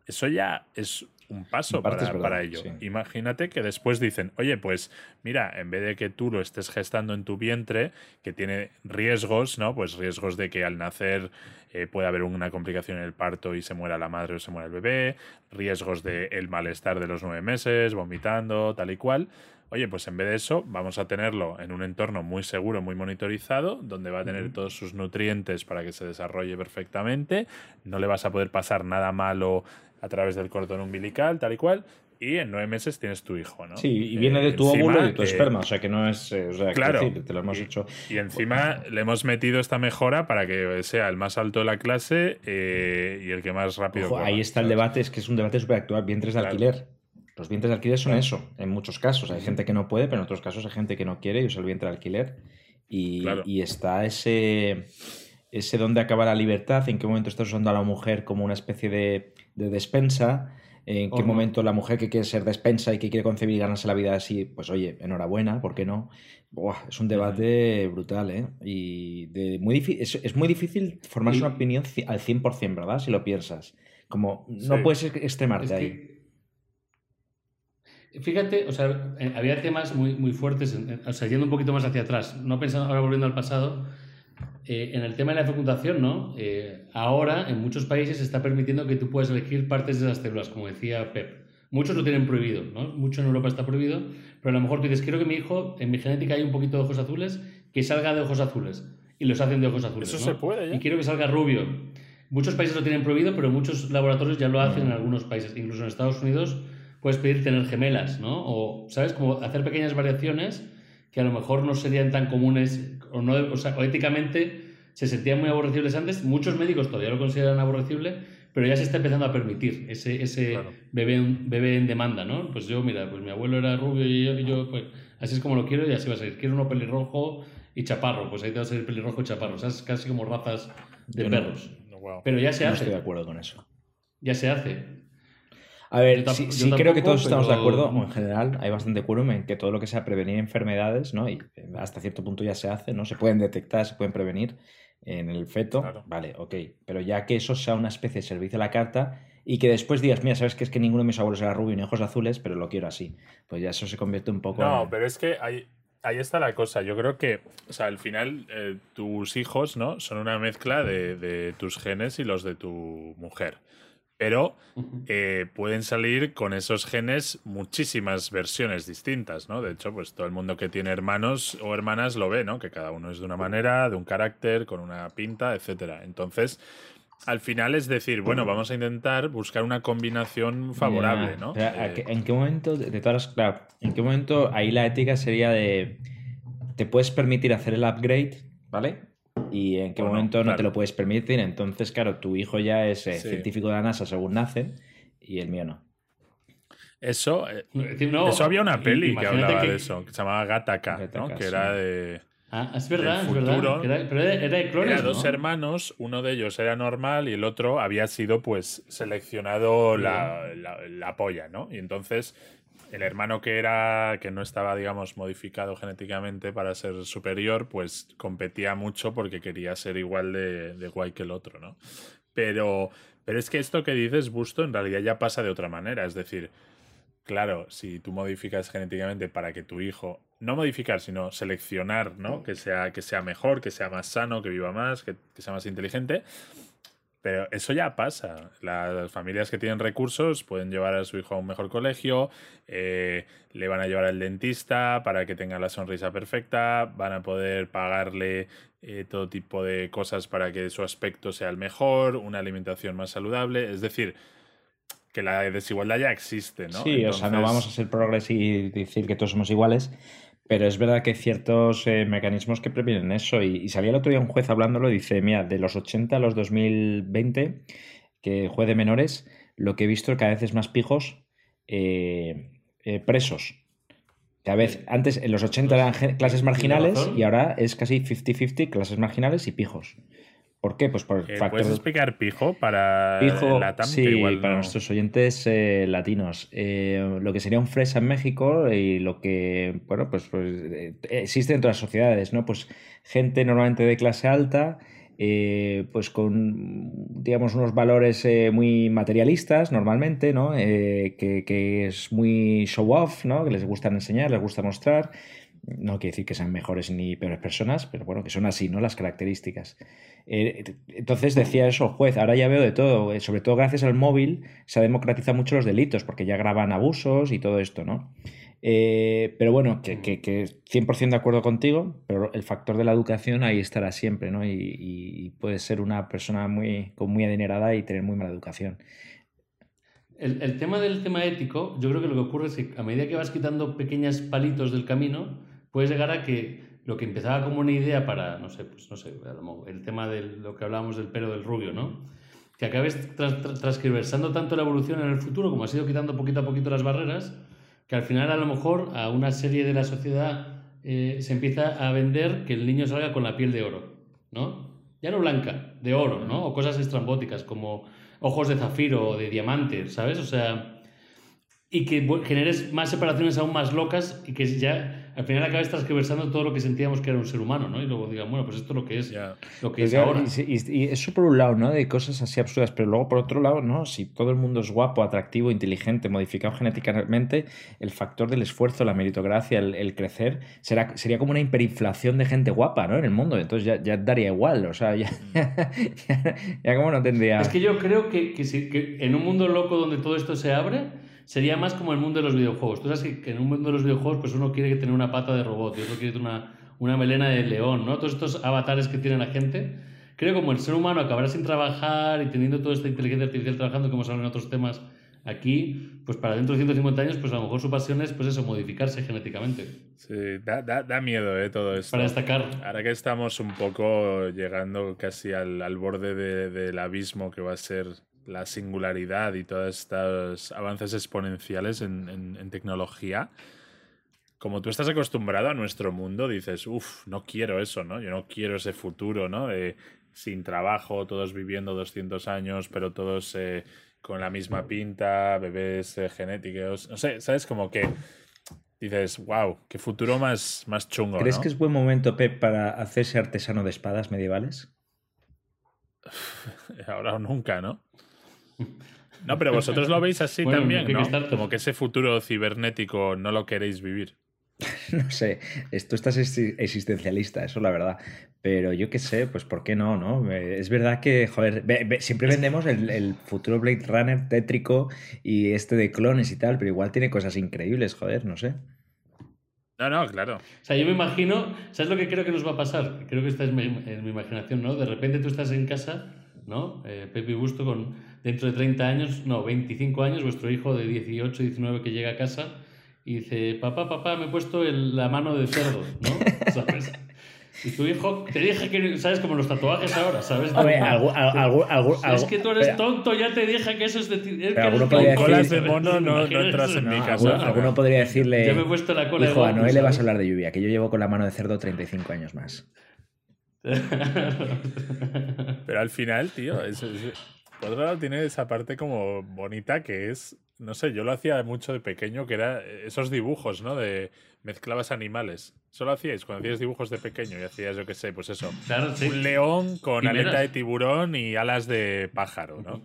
[SPEAKER 3] eso ya es un paso para, ello. Imagínate que después dicen, oye, pues mira, en vez de que tú lo estés gestando en tu vientre, que tiene riesgos, ¿no? Pues riesgos de que al nacer eh, pueda haber una complicación en el parto y se muera la madre o se muera el bebé, riesgos del el malestar de los nueve meses, vomitando, tal y cual. Oye, pues en vez de eso, vamos a tenerlo en un entorno muy seguro, muy monitorizado, donde va a tener todos sus nutrientes para que se desarrolle perfectamente. No le vas a poder pasar nada malo a través del cordón umbilical, tal y cual, y en nueve meses tienes tu hijo, ¿no?
[SPEAKER 2] Sí, y viene de tu óvulo y de tu esperma, o sea que no es. Eh, claro, te lo hemos
[SPEAKER 3] y,
[SPEAKER 2] hecho.
[SPEAKER 3] Y encima le hemos metido esta mejora para que sea el más alto de la clase eh, y el que más rápido.
[SPEAKER 2] ahí está el debate, es que es un debate súper actual: vientres de alquiler. Los vientres de alquiler son eso, en muchos casos. Hay gente que no puede, pero en otros casos hay gente que no quiere y usa el vientre de alquiler. Y, y está ese ese dónde acaba la libertad, en qué momento estás usando a la mujer como una especie de, despensa, en qué momento la mujer que quiere ser despensa y que quiere concebir y ganarse la vida así, pues oye, enhorabuena, ¿por qué no? es un debate brutal, ¿eh? Y de muy es, muy difícil formarse una opinión al 100%, ¿verdad? Si lo piensas. Como no puedes extremarte ahí.
[SPEAKER 1] Fíjate, o sea, eh, había temas muy, muy fuertes, o sea, yendo un poquito más hacia atrás, no pensando ahora volviendo al pasado, eh, en el tema de la fecundación, ¿no? Eh, ahora en muchos países se está permitiendo que tú puedas elegir partes de las células, como decía Pep. Muchos lo tienen prohibido, ¿no? Mucho en Europa está prohibido, pero a lo mejor tú dices, quiero que mi hijo, en mi genética hay un poquito de ojos azules, que salga de ojos azules. Y los hacen de ojos azules.
[SPEAKER 3] Eso se puede, ¿ya?
[SPEAKER 1] Y quiero que salga rubio. Muchos países lo tienen prohibido, pero muchos laboratorios ya lo hacen en algunos países. Incluso en Estados Unidos puedes pedir tener gemelas, ¿no? O, ¿sabes? Como hacer pequeñas variaciones que a lo mejor no serían tan comunes o, no, o, sea, éticamente se sentían muy aborrecibles antes. Muchos médicos todavía lo consideran aborrecible, pero ya se está empezando a permitir ese, ese bebé, bebé en demanda, ¿no? Pues yo, mira, pues mi abuelo era rubio y yo, pues así es como lo quiero y así va a ser. Quiero uno pelirrojo y chaparro, pues ahí te va a salir pelirrojo y chaparro. O sea, es casi como razas de perros. Pero ya se hace.
[SPEAKER 2] No estoy de acuerdo con eso.
[SPEAKER 1] Ya se hace.
[SPEAKER 2] A ver, sí, creo que todos estamos de acuerdo, en general hay bastante quórum en que todo lo que sea prevenir enfermedades, ¿no? Y eh, hasta cierto punto ya se hace, ¿no? Se pueden detectar, se pueden prevenir en el feto, vale, ok. Pero ya que eso sea una especie de servicio a la carta y que después digas, mira, sabes que es que ninguno de mis abuelos era rubio ni ojos azules, pero lo quiero así. Pues ya eso se convierte un poco
[SPEAKER 3] No, pero es que hay, ahí está la cosa. Yo creo que, o sea, al final eh, tus hijos, ¿no? Son una mezcla de, de, tus genes y los de tu mujer pero eh, pueden salir con esos genes muchísimas versiones distintas, ¿no? De hecho, pues todo el mundo que tiene hermanos o hermanas lo ve, ¿no? Que cada uno es de una manera, de un carácter, con una pinta, etcétera. Entonces, al final es decir, bueno, vamos a intentar buscar una combinación favorable, ¿no?
[SPEAKER 2] Eh, ¿En qué momento, de todas claro, en qué momento ahí la ética sería de, te puedes permitir hacer el upgrade, ¿vale? Y en qué momento no te lo puedes permitir. Entonces, claro, tu hijo ya es eh, científico de la NASA según nace y el mío no.
[SPEAKER 3] Eso, eh, eso había una peli que hablaba de eso, que se llamaba Gataka, ¿no? que era de.
[SPEAKER 1] Ah, es verdad, es verdad. Era, pero era de clones.
[SPEAKER 3] Era dos hermanos, uno de ellos era normal y el otro había sido, pues, seleccionado la, la, la, polla, ¿no? Y entonces el hermano que era que no estaba digamos modificado genéticamente para ser superior pues competía mucho porque quería ser igual de, guay que el otro no pero pero es que esto que dices Busto en realidad ya pasa de otra manera. Es decir claro si tú modificas genéticamente para que tu hijo no modificar sino seleccionar no que sea que sea mejor que sea más sano que viva más que sea más inteligente Pero eso ya pasa. Las familias que tienen recursos pueden llevar a su hijo a un mejor colegio, eh, le van a llevar al dentista para que tenga la sonrisa perfecta, van a poder pagarle eh, todo tipo de cosas para que su aspecto sea el mejor, una alimentación más saludable. Es decir, que la desigualdad ya existe, ¿no?
[SPEAKER 2] Sí, o sea, no vamos a ser progres y decir que todos somos iguales, pero es verdad que hay ciertos eh, mecanismos que previenen eso. Y, salía el otro día un juez hablándolo y dice, mira, de los 80 a los 2020, que juez de menores, lo que he visto cada vez es más pijos eh, eh, presos. Cada vez, antes en los 80 eran clases marginales y ahora es casi 50-50 clases marginales y pijos. ¿Por qué? Pues por el
[SPEAKER 3] factor... ¿Puedes explicar pijo para pijo,
[SPEAKER 2] sí, para nuestros oyentes eh, latinos. Eh, lo que sería un fresa en México y lo que, bueno, pues, pues eh, existe dentro de las sociedades, ¿no? Pues gente normalmente de clase alta, pues con, digamos, unos valores muy materialistas normalmente, ¿no? Que, que, es muy show off, ¿no? Que les gusta enseñar, les gusta mostrar. No quiere decir que sean mejores ni peores personas, pero bueno, que son así, ¿no? Las características. Eh, entonces decía eso, juez, ahora ya veo de todo, eh, sobre todo gracias al móvil se ha democratizado mucho los delitos, porque ya graban abusos y todo esto, ¿no? Eh, pero bueno, que, que, que, 100% de acuerdo contigo, pero el factor de la educación ahí estará siempre, ¿no? Y, y puedes ser una persona muy, muy adinerada y tener muy mala educación.
[SPEAKER 1] El, el, tema del tema ético, yo creo que lo que ocurre es que a medida que vas quitando pequeños palitos del camino, puedes llegar a que lo que empezaba como una idea para, no sé, pues no sé, el tema de lo que hablábamos del pelo del rubio, ¿no? Que acabes transcriversando tanto la evolución en el futuro como has ido quitando poquito a poquito las barreras, que al final a lo mejor a una serie de la sociedad eh, se empieza a vender que el niño salga con la piel de oro, ¿no? Ya no blanca, de oro, ¿no? O cosas estrambóticas como ojos de zafiro o de diamante, ¿sabes? O sea, y que generes más separaciones aún más locas y que ya al final acabas transversando todo lo que sentíamos que era un ser humano, ¿no? Y luego digan, bueno, pues esto es lo que es, lo que es ahora.
[SPEAKER 2] Y, eso por un lado, ¿no? De cosas así absurdas, pero luego por otro lado, ¿no? Si todo el mundo es guapo, atractivo, inteligente, modificado genéticamente, el factor del esfuerzo, la meritocracia, el, crecer, será, sería como una hiperinflación de gente guapa, ¿no? En el mundo. Entonces ya, ya daría igual, o sea, ya, ya, como no tendría...
[SPEAKER 1] Es que yo creo que, que, si, que en un mundo loco donde todo esto se abre sería más como el mundo de los videojuegos. Tú sabes que, en un mundo de los videojuegos pues uno quiere tener una pata de robot y otro quiere tener una, una melena de león, ¿no? Todos estos avatares que tiene la gente. Creo que como el ser humano acabará sin trabajar y teniendo toda esta inteligencia artificial trabajando, como se habla en otros temas aquí, pues para dentro de 150 años, pues a lo mejor su pasión es pues eso, modificarse genéticamente.
[SPEAKER 3] Sí, da, da, da miedo ¿eh? todo esto.
[SPEAKER 1] Para destacar.
[SPEAKER 3] Ahora que estamos un poco llegando casi al, al borde de, del abismo que va a ser la singularidad y todos estos avances exponenciales en, tecnología, como tú estás acostumbrado a nuestro mundo, dices, uff, no quiero eso, ¿no? Yo no quiero ese futuro, ¿no? sin trabajo, todos viviendo 200 años, pero todos eh, con la misma pinta, bebés eh, genéticos, no sé, ¿sabes? Como que dices, wow, qué futuro más, más chungo.
[SPEAKER 2] ¿Crees que es buen momento, Pep, para hacerse artesano de espadas medievales? (laughs)
[SPEAKER 3] Ahora o nunca, ¿no? No, pero vosotros lo veis así también, ¿no? Como que ese futuro cibernético no lo queréis vivir. (laughs)
[SPEAKER 2] no sé, esto estás existencialista, eso es la verdad. Pero yo qué sé, pues ¿por qué no, no? Es verdad que, joder, siempre vendemos el, futuro Blade Runner tétrico y este de clones y tal, pero igual tiene cosas increíbles, joder, no sé.
[SPEAKER 3] No, no, claro.
[SPEAKER 1] O sea, yo me imagino, ¿sabes lo que creo que nos va a pasar? Creo que está en mi, en mi imaginación, ¿no? De repente tú estás en casa, ¿no? Eh, Pepe y Busto con dentro de 30 años, no, 25 años, vuestro hijo de 18, 19 que llega a casa y dice, papá, papá, me he puesto la mano de cerdo, ¿no? (laughs) ¿Sabes? Y tu hijo te dije que, ¿sabes? Como los tatuajes ahora, ¿sabes?
[SPEAKER 2] A ver, algo, algo, algo,
[SPEAKER 1] es que tú eres tonto, ya te dije que eso es de
[SPEAKER 3] Es alguno podría colas de mono no, no entras en mi casa.
[SPEAKER 2] Alguno, podría decirle,
[SPEAKER 1] yo me he puesto la cola
[SPEAKER 2] hijo, a Noé le vas a hablar de lluvia, que yo llevo con la mano de cerdo 35 años más. (laughs) (laughs)
[SPEAKER 3] Pero al final, tío, es, por otro lado, tiene esa parte como bonita que es, no sé, yo lo hacía mucho de pequeño, que era esos dibujos, ¿no? De mezclabas animales. Solo hacíais cuando hacías dibujos de pequeño y hacías, yo qué sé, pues eso. Un león con aleta de tiburón y alas de pájaro, ¿no?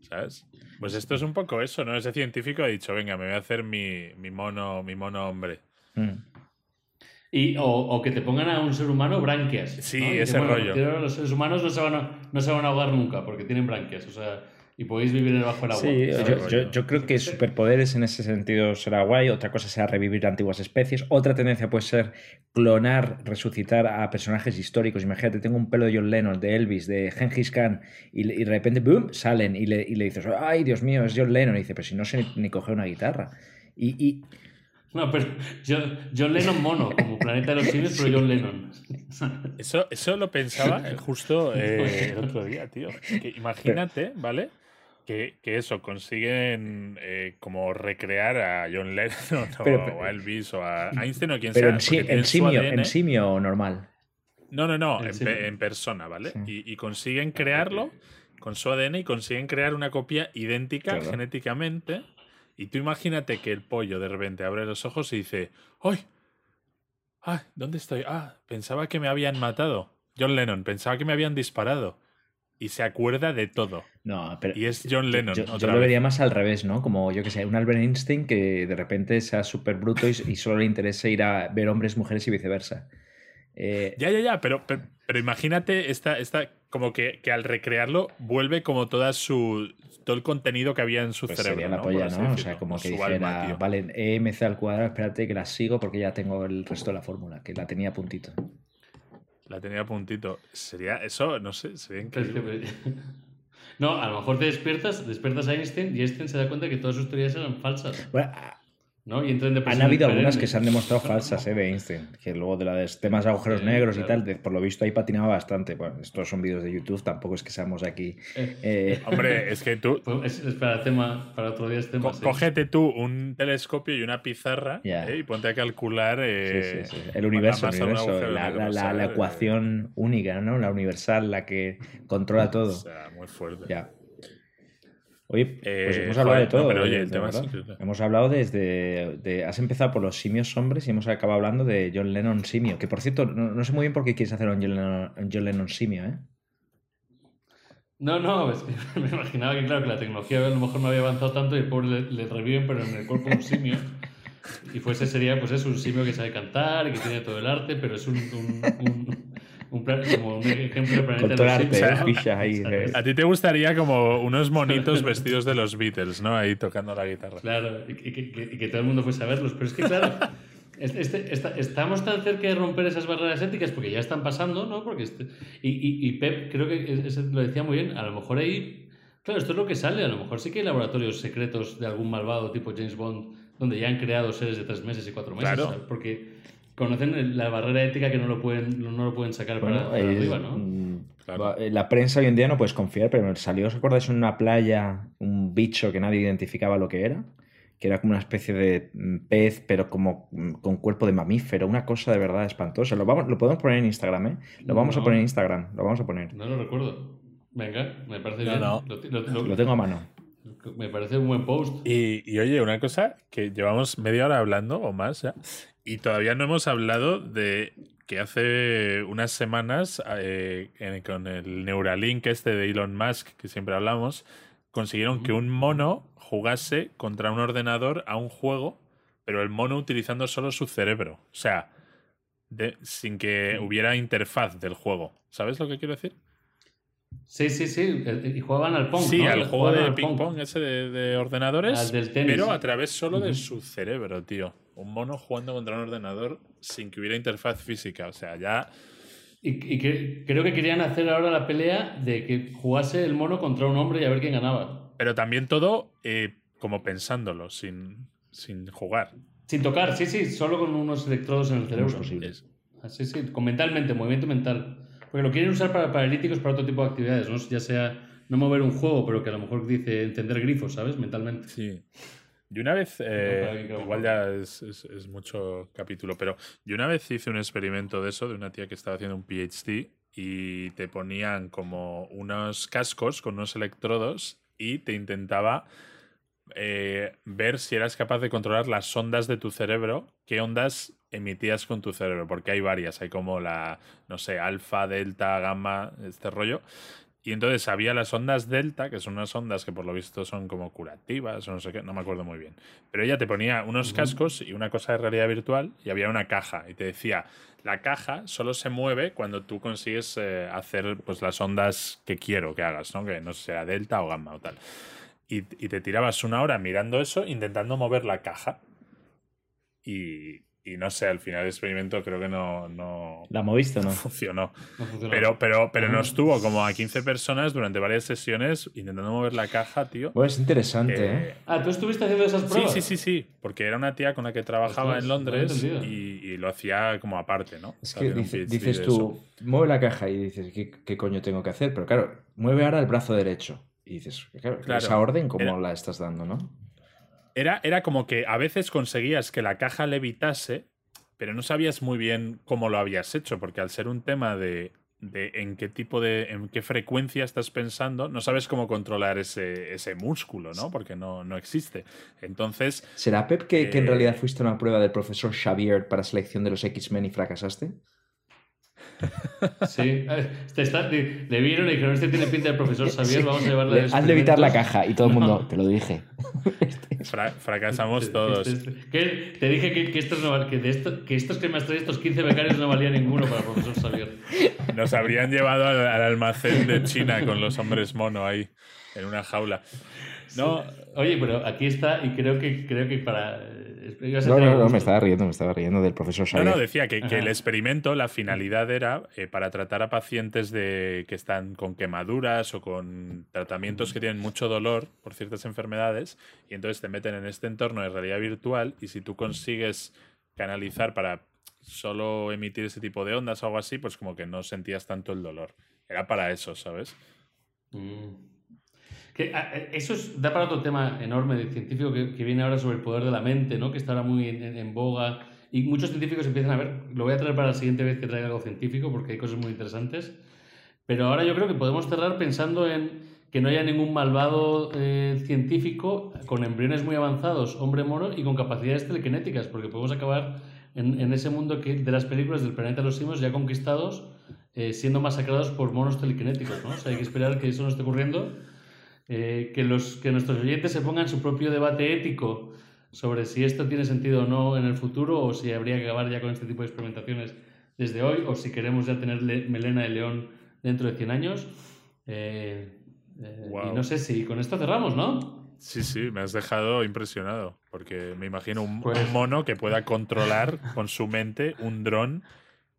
[SPEAKER 3] ¿Sabes? Pues esto es un poco eso, ¿no? Ese científico ha dicho, venga, me voy a hacer mi, mi mono, mi mono hombre. Mm.
[SPEAKER 1] Y, o, que te pongan a un ser humano branquias.
[SPEAKER 3] Sí, ese rollo.
[SPEAKER 1] Los seres humanos no se, van a, no se van a ahogar nunca porque tienen branquias. O sea, y podéis vivir debajo del agua.
[SPEAKER 2] Sí, yo, creo que superpoderes en ese sentido será guay. Otra cosa será revivir antiguas especies. Otra tendencia puede ser clonar, resucitar a personajes históricos. Imagínate, tengo un pelo de John Lennon, de Elvis, de Genghis Khan, y, de repente, ¡boom! salen y le, y le, dices, ¡ay, Dios mío, es John Lennon! Y dice, pero si no sé ni, coger una guitarra. Y,
[SPEAKER 1] No, pero John, Lennon mono, como Planeta de los Simios, pero John Lennon.
[SPEAKER 3] Eso, eso lo pensaba justo (laughs) eh, el otro día, tío. imagínate, ¿vale? que, eso, consiguen eh, como recrear a John Lennon o, a Elvis o a Einstein o quien
[SPEAKER 2] sea.
[SPEAKER 3] Pero
[SPEAKER 2] en, simio, en simio normal.
[SPEAKER 3] No, no, no, en, persona, ¿vale? Y, consiguen crearlo con su ADN y consiguen crear una copia idéntica genéticamente. Y tú imagínate que el pollo de repente abre los ojos y dice, ¡ay! ¡Ah! ¿Dónde estoy? Ah, pensaba que me habían matado. John Lennon, pensaba que me habían disparado y se acuerda de todo.
[SPEAKER 2] No, pero
[SPEAKER 3] y es John Lennon.
[SPEAKER 2] Yo, lo vería más al revés, ¿no? Como yo que sé, un Albert Einstein que de repente sea súper bruto y, solo le interese ir a ver hombres, mujeres y viceversa.
[SPEAKER 3] Eh, ya, ya, ya, pero, pero, imagínate esta, esta como que, que, al recrearlo vuelve como toda su todo el contenido que había en su pues cerebro.
[SPEAKER 2] Sería la polla, ¿no? O sea, como que dijera, vale, EMC al cuadrado, espérate que la sigo porque ya tengo el resto de la fórmula, que la tenía a puntito.
[SPEAKER 3] La tenía a puntito. Sería eso, no sé, sería increíble. (laughs)
[SPEAKER 1] No, a lo mejor te despiertas, despiertas a Einstein y Einstein se da cuenta que todas sus teorías eran falsas. Bueno,
[SPEAKER 2] han habido algunas que se han demostrado (laughs) falsas ¿eh? de Einstein, que luego de los temas de agujeros negros y tal, por lo visto ahí patinaba bastante. Bueno, estos son vídeos de YouTube, tampoco es que seamos aquí.
[SPEAKER 3] Eh. Eh, Hombre, es que tú.
[SPEAKER 1] Pues es, para, tema, para otro día este tema.
[SPEAKER 3] Cógete tú un telescopio y una pizarra y ponte a calcular.
[SPEAKER 2] el universo, la, ecuación única, ¿no? La universal, la que controla (laughs) todo. O
[SPEAKER 3] sea, muy fuerte.
[SPEAKER 2] Ya. Oye, pues hemos eh, hablado de todo. pero oye, el tema Hemos hablado desde. De, has empezado por los simios hombres y hemos acabado hablando de John Lennon simio. Que por cierto, no, sé muy bien por qué quieres hacer un John Lennon, simio, ¿eh?
[SPEAKER 1] No, no, es que (laughs) me imaginaba que, claro, que la tecnología a lo mejor no había avanzado tanto y el pobre le, reviven, pero en el cuerpo un simio. Y fuese sería, pues es un simio que sabe cantar y que tiene todo el arte, pero es un un, como un ejemplo
[SPEAKER 3] de (laughs) A ti te gustaría como unos monitos vestidos de los Beatles, ¿no? Ahí tocando la guitarra.
[SPEAKER 1] Claro, y que, todo el mundo fuese a verlos. Pero es que, claro, (laughs) este, estamos tan cerca de romper esas barreras éticas porque ya están pasando, ¿no? Porque este, y, Pep creo que lo decía muy bien, a lo mejor ahí... Claro, esto es lo que sale. A lo mejor sí que hay laboratorios secretos de algún malvado tipo James Bond donde ya han creado seres de tres meses y cuatro meses. Claro. Porque conocen la barrera ética que no lo pueden, no lo pueden sacar para, arriba, ¿no?
[SPEAKER 2] Eh, la prensa hoy en día no puedes confiar, pero salió, ¿os acordáis, en una playa un bicho que nadie identificaba lo que era? Que era como una especie de mm, pez, pero como mm, con cuerpo de mamífero, una cosa de verdad espantosa. Lo, vamos, lo podemos poner en Instagram, ¿eh? Lo vamos a poner en Instagram, lo vamos a poner.
[SPEAKER 1] No lo recuerdo. Venga, me parece bien.
[SPEAKER 2] Lo, tengo a mano.
[SPEAKER 1] Me parece un buen post.
[SPEAKER 3] Y, y, oye, una cosa que llevamos media hora hablando o más ya, y todavía no hemos hablado de que hace unas semanas eh, con el Neuralink este de Elon Musk, que siempre hablamos, consiguieron que un mono jugase contra un ordenador a un juego, pero el mono utilizando solo su cerebro. O sea, sin que hubiera interfaz del juego. ¿Sabes lo que quiero decir?
[SPEAKER 1] Sí, sí, sí. Y jugaban al pong.
[SPEAKER 3] Sí, al juego de ping-pong ese de, ordenadores. pero a través solo de su cerebro, tío. Un mono jugando contra un ordenador sin que hubiera interfaz física. O sea, ya.
[SPEAKER 1] Y, que, creo que querían hacer ahora la pelea de que jugase el mono contra un hombre y a ver quién ganaba.
[SPEAKER 3] Pero también todo eh, como pensándolo, sin, sin jugar.
[SPEAKER 1] Sin tocar, sí, sí, solo con unos electrodos en el cerebro.
[SPEAKER 2] posibles.
[SPEAKER 1] Sí, sí, con mentalmente, movimiento mental. Porque lo quieren usar para paralíticos para otro tipo de actividades, ¿no? Ya sea no mover un juego, pero que a lo mejor dice entender grifos, ¿sabes? Mentalmente.
[SPEAKER 3] Sí. Y una vez, eh, igual ya es, es, mucho capítulo, pero yo una vez hice un experimento de eso, de una tía que estaba haciendo un PhD y te ponían como unos cascos con unos electrodos y te intentaba eh, ver si eras capaz de controlar las ondas de tu cerebro, qué ondas emitías con tu cerebro, porque hay varias, hay como la, no sé, alfa, delta, gamma, este rollo. Y entonces había las ondas delta, que son unas ondas que por lo visto son como curativas o no sé qué, no me acuerdo muy bien. Pero ella te ponía unos cascos y una cosa de realidad virtual y había una caja y te decía, la caja solo se mueve cuando tú consigues eh, hacer pues las ondas que quiero que hagas, ¿no? Que no sea delta o gamma o tal. Y, y te tirabas una hora mirando eso, intentando mover la caja. Y, y no sé, al final del experimento creo que no, no,
[SPEAKER 2] ¿La moviste no? (laughs)
[SPEAKER 3] funcionó.
[SPEAKER 1] No funcionó.
[SPEAKER 3] Pero, pero, pero
[SPEAKER 1] Ah.
[SPEAKER 3] nos tuvo como a 15 personas durante varias sesiones intentando mover la caja, tío.
[SPEAKER 2] Bueno, es interesante, ¿eh?
[SPEAKER 3] Eh,
[SPEAKER 1] Ah, ¿tú estuviste haciendo esas
[SPEAKER 3] sí,
[SPEAKER 1] pruebas?
[SPEAKER 3] sí, sí, sí. Porque era una tía con la que trabajaba
[SPEAKER 1] Ostras,
[SPEAKER 3] en Londres y, y lo hacía como aparte, ¿no?
[SPEAKER 2] Es que dice- dices tú,
[SPEAKER 3] eso.
[SPEAKER 2] mueve la caja y dices, ¿qué, qué coño tengo que hacer? Pero claro, mueve ahora el brazo derecho. Y dices, claro,
[SPEAKER 3] Claro,
[SPEAKER 2] esa orden, ¿cómo
[SPEAKER 3] era-
[SPEAKER 2] la estás dando, no?
[SPEAKER 3] Era, era como que a veces conseguías que la caja levitase, pero no sabías muy bien cómo lo habías hecho, porque al ser un tema de, de en qué tipo de, en qué frecuencia estás pensando, no sabes cómo controlar ese, ese músculo, ¿no? Porque no, no existe. Entonces,
[SPEAKER 2] ¿Será, Pep, que, que en
[SPEAKER 3] Eh,
[SPEAKER 2] realidad fuiste a una prueba del profesor Xavier para selección de los X-Men y fracasaste? (laughs)
[SPEAKER 1] Sí. Te está- le le vieron y dijeron, este tiene pinta de profesor (laughs) Xavier,
[SPEAKER 2] Sí.
[SPEAKER 1] vamos a llevarle
[SPEAKER 2] Le-
[SPEAKER 1] al
[SPEAKER 2] Haz levitar la
[SPEAKER 1] experimentos".
[SPEAKER 2] caja y todo el (laughs)
[SPEAKER 1] No.
[SPEAKER 2] mundo, te lo dije.
[SPEAKER 3] fra- fracasamos todos.
[SPEAKER 1] que te dije que, que estos no que de esto- que estos que me has traído, estos 15 becarios, no valía ninguno para el profesor Xavier.
[SPEAKER 3] Nos habrían llevado al, al almacén de China con los hombres mono ahí, en una jaula. No,
[SPEAKER 1] Oye, pero aquí está y creo que, creo que para... eh,
[SPEAKER 2] No, no, no, me estaba riendo, me estaba riendo del profesor
[SPEAKER 3] No,
[SPEAKER 2] Xavier.
[SPEAKER 3] no, decía que, que el experimento, la finalidad era eh, para tratar a pacientes de, que están con quemaduras o con tratamientos que tienen mucho dolor por ciertas enfermedades y entonces te meten en este entorno de realidad virtual y si tú consigues canalizar para solo emitir ese tipo de ondas o algo así, pues como que no sentías tanto el dolor. Era para eso, ¿sabes?
[SPEAKER 1] Mm. Que, eh, eso es- da para otro tema enorme de científico que, que viene ahora sobre el poder de la mente, ¿no? que está ahora muy en, en- en boga. Y muchos científicos empiezan a ver, lo voy a traer para la siguiente vez que traiga algo científico porque hay cosas muy interesantes. Pero ahora yo creo que podemos cerrar pensando en que no haya ningún malvado eh, científico con embriones muy avanzados, hombre mono, y con capacidades telequinéticas, porque podemos acabar en, en ese mundo que, de las películas del planeta de los simios ya conquistados, eh, siendo masacrados por monos telequinéticos. ¿no? O sea, hay que esperar que eso no esté ocurriendo. Eh, que, los, que nuestros oyentes se pongan su propio debate ético sobre si esto tiene sentido o no en el futuro, o si habría que acabar ya con este tipo de experimentaciones desde hoy, o si queremos ya tener le- melena de león dentro de 100 años. Eh, eh, Y
[SPEAKER 3] Guau.
[SPEAKER 1] no sé si con esto cerramos, ¿no?
[SPEAKER 3] Sí, sí, me has dejado impresionado, porque me imagino un,
[SPEAKER 1] Pues-
[SPEAKER 3] un mono que pueda controlar con su mente un dron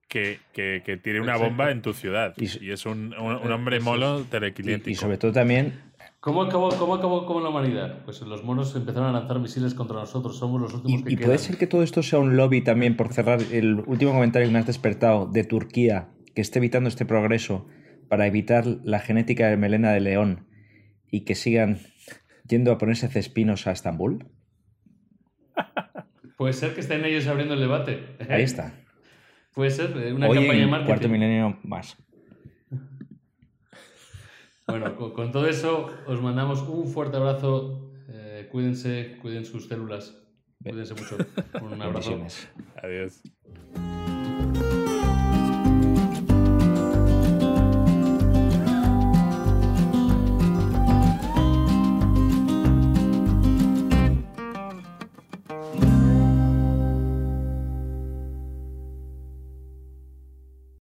[SPEAKER 3] que, que, que tire una
[SPEAKER 1] Exacto.
[SPEAKER 3] bomba en tu ciudad.
[SPEAKER 2] Y
[SPEAKER 3] Y, es un, un- un hombre
[SPEAKER 1] Eso
[SPEAKER 3] mono
[SPEAKER 2] Y,
[SPEAKER 3] telequinético.
[SPEAKER 2] y sobre todo también,
[SPEAKER 1] ¿Cómo acabó, ¿Cómo acabó con la humanidad? Pues los monos empezaron a lanzar misiles contra nosotros, somos los últimos que
[SPEAKER 2] y, y puede ser que todo esto sea un lobby también, por cerrar el último comentario que me has despertado, de Turquía, que esté evitando este progreso para evitar la genética de melena de león y que sigan yendo a ponerse cespinos a Estambul. (laughs)
[SPEAKER 1] Puede ser que estén ellos abriendo el debate.
[SPEAKER 2] Ahí está. (laughs)
[SPEAKER 1] Puede ser eh, una
[SPEAKER 2] Hoy
[SPEAKER 1] campaña de
[SPEAKER 2] en
[SPEAKER 1] marketing.
[SPEAKER 2] cuarto milenio más.
[SPEAKER 1] Bueno, con, con todo eso os mandamos un fuerte abrazo. eh, cuídense, cuiden sus células. Cuídense mucho. (laughs) Un abrazo.
[SPEAKER 3] Adiós.